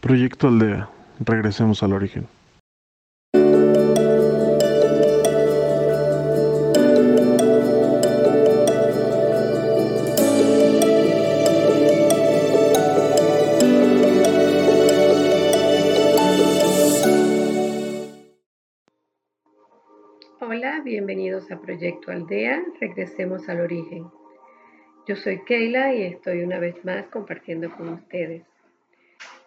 Proyecto Aldea. Regresemos al origen. Hola, bienvenidos a Proyecto Aldea. Regresemos al origen. Yo soy Keila y estoy una vez más compartiendo con ustedes.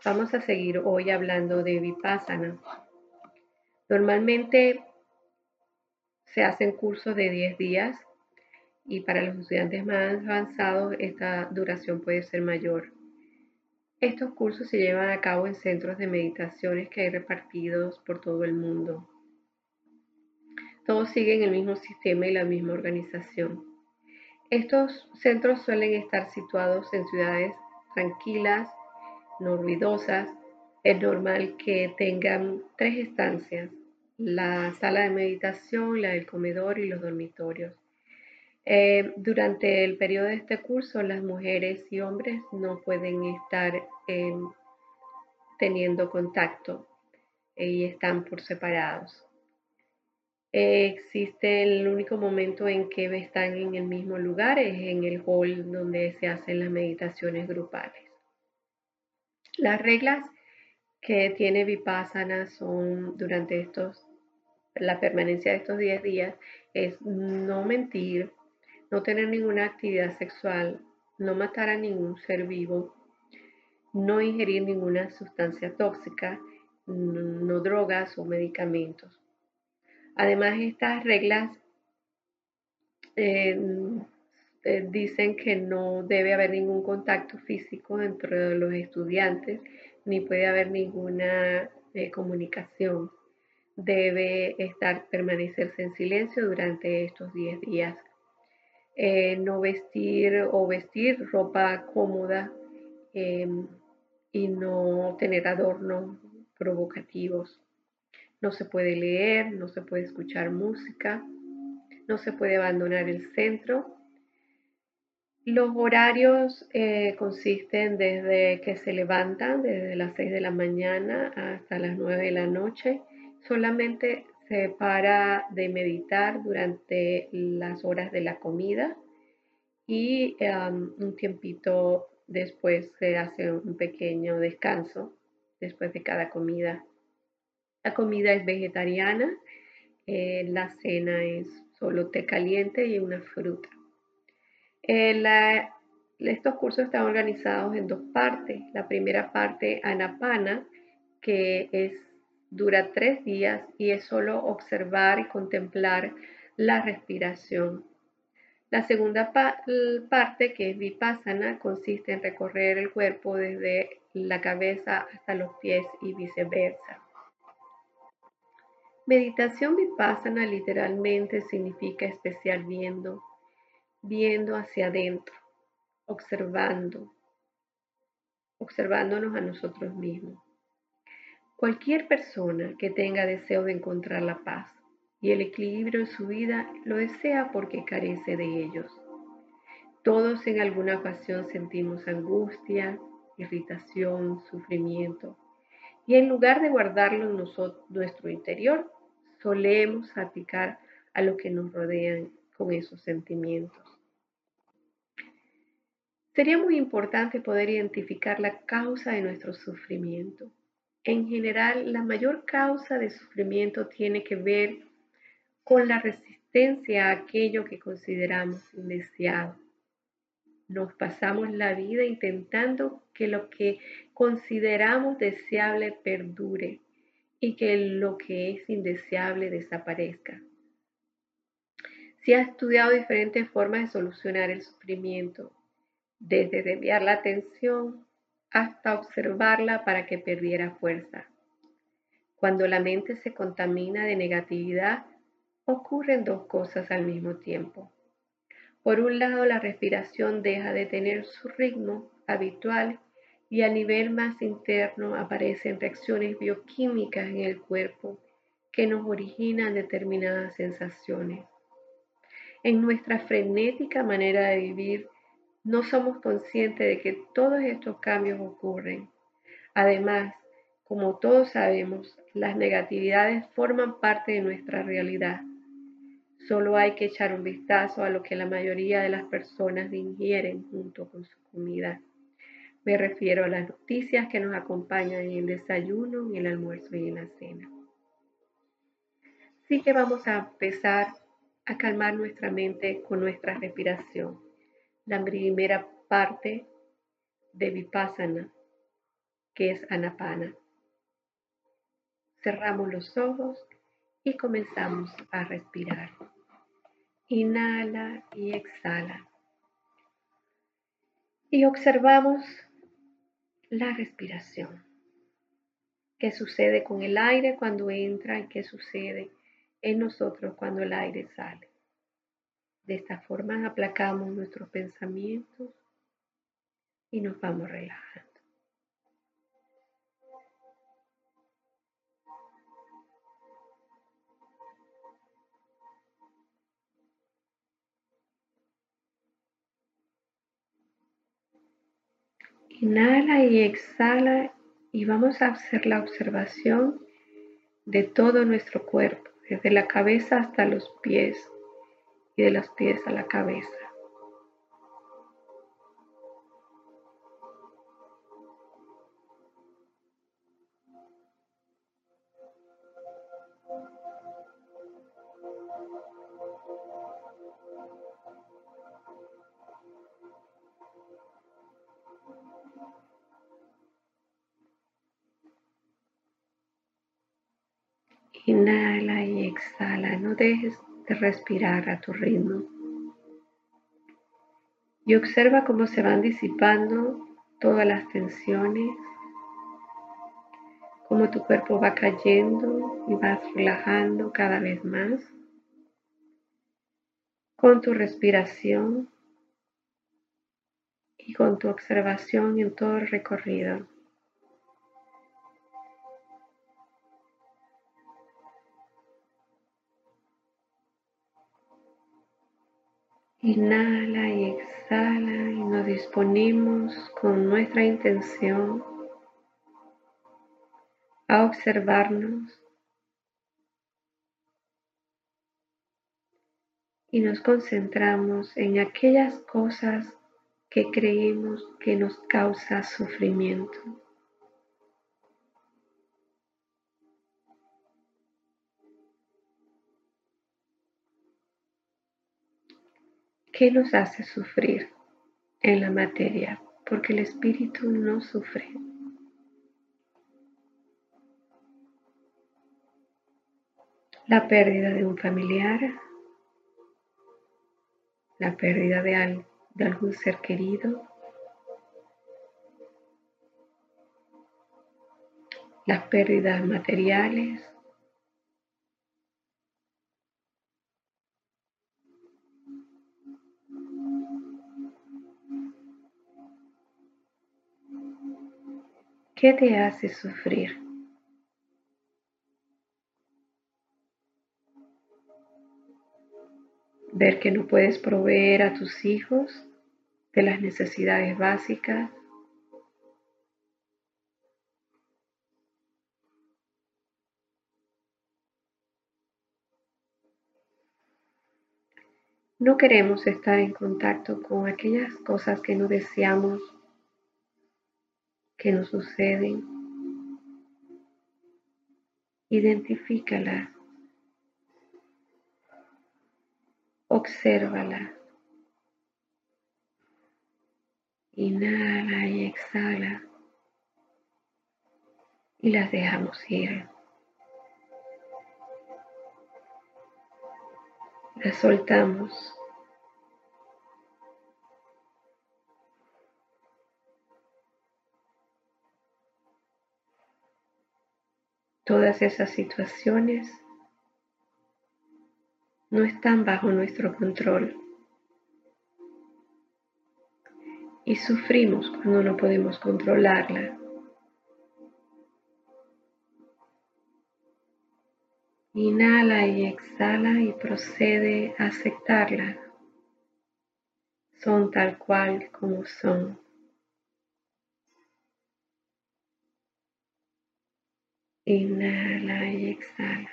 Vamos a seguir hoy hablando de Vipassana. Normalmente se hacen cursos de 10 días y para los estudiantes más avanzados esta duración puede ser mayor. Estos cursos se llevan a cabo en centros de meditaciones que hay repartidos por todo el mundo. Todos siguen el mismo sistema y la misma organización. Estos centros suelen estar situados en ciudades tranquilas, no ruidosas. Es normal que tengan tres estancias, la sala de meditación, la del comedor y los dormitorios. Eh, durante el periodo de este curso, las mujeres y hombres no pueden estar em, teniendo contacto eh, y están por separados existe el único momento en que están en el mismo lugar, es en el hall donde se hacen las meditaciones grupales. Las reglas que tiene Vipassana son durante estos, la permanencia de estos 10 días, es no mentir, no tener ninguna actividad sexual, no matar a ningún ser vivo, no ingerir ninguna sustancia tóxica, no drogas o medicamentos. Además, estas reglas eh, eh, dicen que no debe haber ningún contacto físico entre de los estudiantes, ni puede haber ninguna eh, comunicación. Debe estar, permanecerse en silencio durante estos 10 días. no vestir o vestir ropa cómoda y no tener adornos provocativos. No se puede leer, no se puede escuchar música, no se puede abandonar el centro. Los horarios eh, consisten desde que se levantan, desde las 6 de la mañana hasta las 9 de la noche. Solamente se para de meditar durante las horas de la comida y un tiempito después se hace un pequeño descanso después de cada comida. La comida es vegetariana, eh, la cena es solo té caliente y una fruta. Eh, estos cursos están organizados en dos partes. La primera parte, Anapana, que es, dura tres días y es solo observar y contemplar la respiración. La segunda parte, que es Vipassana, consiste en recorrer el cuerpo desde la cabeza hasta los pies y viceversa. Meditación vipassana literalmente significa especial viendo, viendo hacia adentro, observando, observándonos a nosotros mismos. Cualquier persona que tenga deseo de encontrar la paz y el equilibrio en su vida lo desea porque carece de ellos. Todos en alguna ocasión sentimos angustia, irritación, sufrimiento, y en lugar de guardarlo en nuestro interior, solemos aplicar a lo que nos rodean con esos sentimientos. Sería muy importante poder identificar la causa de nuestro sufrimiento. En general, la mayor causa de sufrimiento tiene que ver con la resistencia a aquello que consideramos indeseado. Nos pasamos la vida intentando que lo que consideramos deseable perdure y que lo que es indeseable desaparezca. Se ha estudiado diferentes formas de solucionar el sufrimiento, desde desviar la atención hasta observarla para que perdiera fuerza. Cuando la mente se contamina de negatividad, ocurren dos cosas al mismo tiempo. Por un lado, la respiración deja de tener su ritmo habitual y a nivel más interno aparecen reacciones bioquímicas en el cuerpo que nos originan determinadas sensaciones. En nuestra frenética manera de vivir, no somos conscientes de que todos estos cambios ocurren. Además, Como todos sabemos, las negatividades forman parte de nuestra realidad. Solo hay que echar un vistazo a lo que la mayoría de las personas ingieren junto con su comida. Me refiero a las noticias que nos acompañan en el desayuno, en el almuerzo y en la cena. Así que vamos a empezar a calmar nuestra mente con nuestra respiración. La primera parte de Vipassana, que es Anapana. Cerramos los ojos y comenzamos a respirar. Inhala y exhala. Y observamos la respiración. ¿Qué sucede con el aire cuando entra y qué sucede en nosotros cuando el aire sale? De esta forma aplacamos nuestros pensamientos y nos vamos relajando. Inhala y exhala y vamos a hacer la observación de todo nuestro cuerpo, desde la cabeza hasta los pies de los pies a la cabeza. Inhala y exhala, no dejes respirar a tu ritmo. Y observa cómo se van disipando todas las tensiones, cómo tu cuerpo va cayendo y vas relajando cada vez más con tu respiración y con tu observación en todo el recorrido. Inhala y exhala y nos disponemos con nuestra intención a observarnos y nos concentramos en aquellas cosas que creemos que nos causa sufrimiento. ¿Qué nos hace sufrir en la materia? Porque el espíritu no sufre. La pérdida de un familiar, la pérdida de, de algún ser querido, las pérdidas materiales, ¿Qué te hace sufrir? Ver que no puedes proveer a tus hijos de las necesidades básicas. No queremos estar en contacto con aquellas cosas que no deseamos que nos suceden, identifícala, obsérvala, inhala y exhala y las dejamos ir. Las soltamos. Todas esas situaciones no están bajo nuestro control. Y sufrimos cuando no podemos controlarla. Inhala y exhala y procede a aceptarla. Son tal cual como son. Inhala y exhala.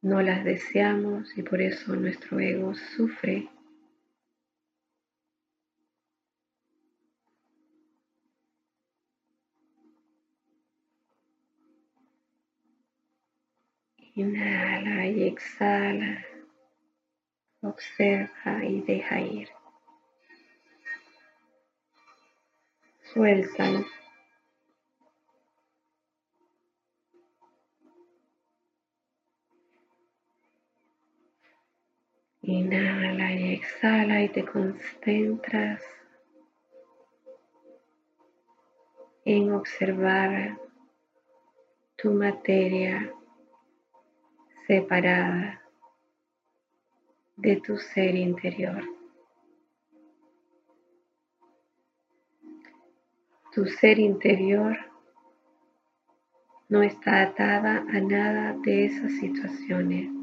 No las deseamos y por eso nuestro ego sufre. Inhala y exhala. Observa y deja ir. Suéltalo. Inhala y exhala y te concentras en observar tu materia separada de tu ser interior. Tu ser interior no está atada a nada de esas situaciones.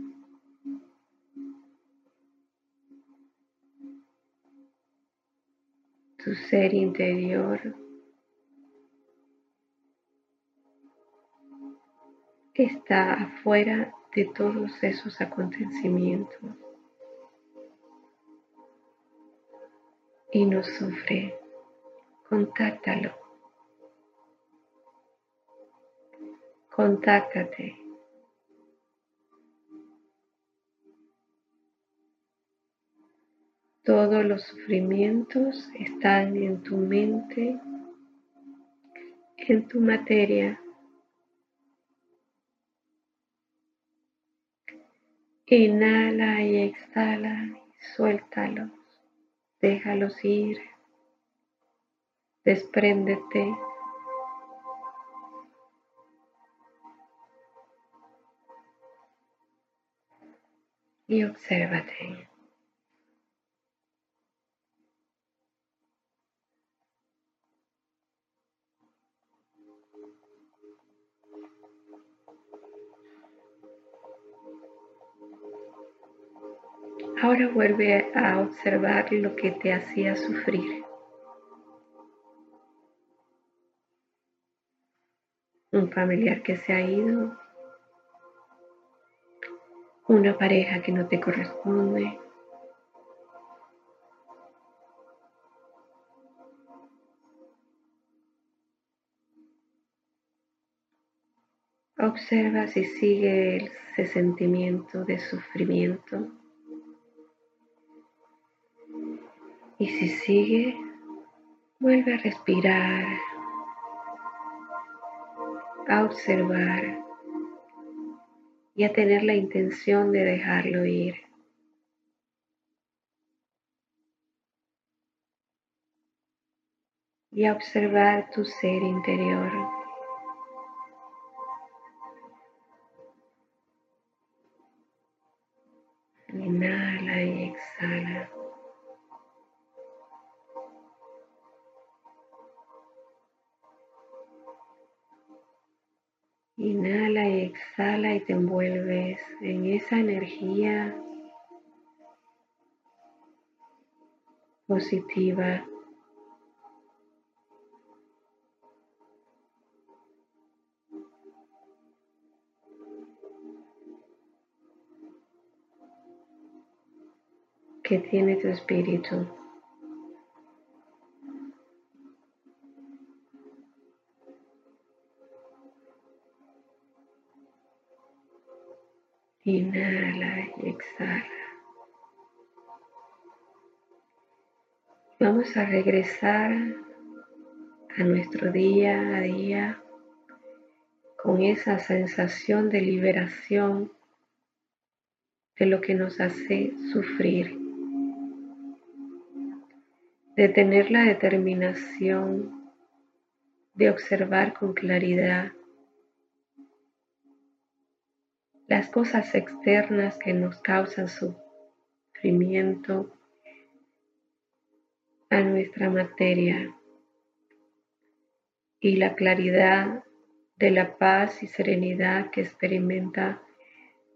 tu ser interior está afuera de todos esos acontecimientos y no sufre. Contáctalo. Contáctate. Todos los sufrimientos están en tu mente, en tu materia. Inhala y exhala y suéltalos, déjalos ir, despréndete. Y obsérvate. Ahora vuelve a observar lo que te hacía sufrir. Un familiar que se ha ido. Una pareja que no te corresponde. Observa si sigue ese sentimiento de sufrimiento. Y si sigue, vuelve a respirar, a observar y a tener la intención de dejarlo ir. Y a observar tu ser interior. Inhala y exhala y te envuelves en esa energía positiva. que tiene tu espíritu. Inhala y exhala. Vamos a regresar a nuestro día a día con esa sensación de liberación de lo que nos hace sufrir, de tener la determinación de observar con claridad las cosas externas que nos causan sufrimiento a nuestra materia y la claridad de la paz y serenidad que experimenta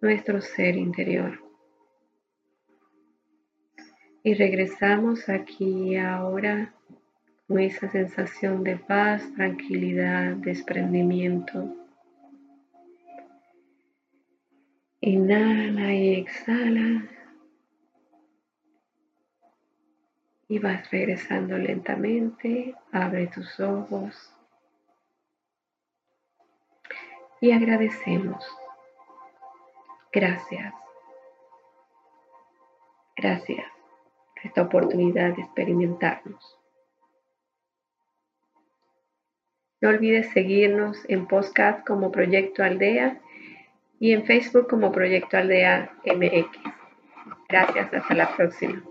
nuestro ser interior. Y regresamos aquí ahora con esa sensación de paz, tranquilidad, desprendimiento. Inhala y exhala. Y vas regresando lentamente. Abre tus ojos. Y agradecemos. Gracias. Gracias por esta oportunidad de experimentarnos. No olvides seguirnos en podcast como Proyecto Aldea y en Facebook como Proyecto Aldea MX. Gracias, hasta la próxima.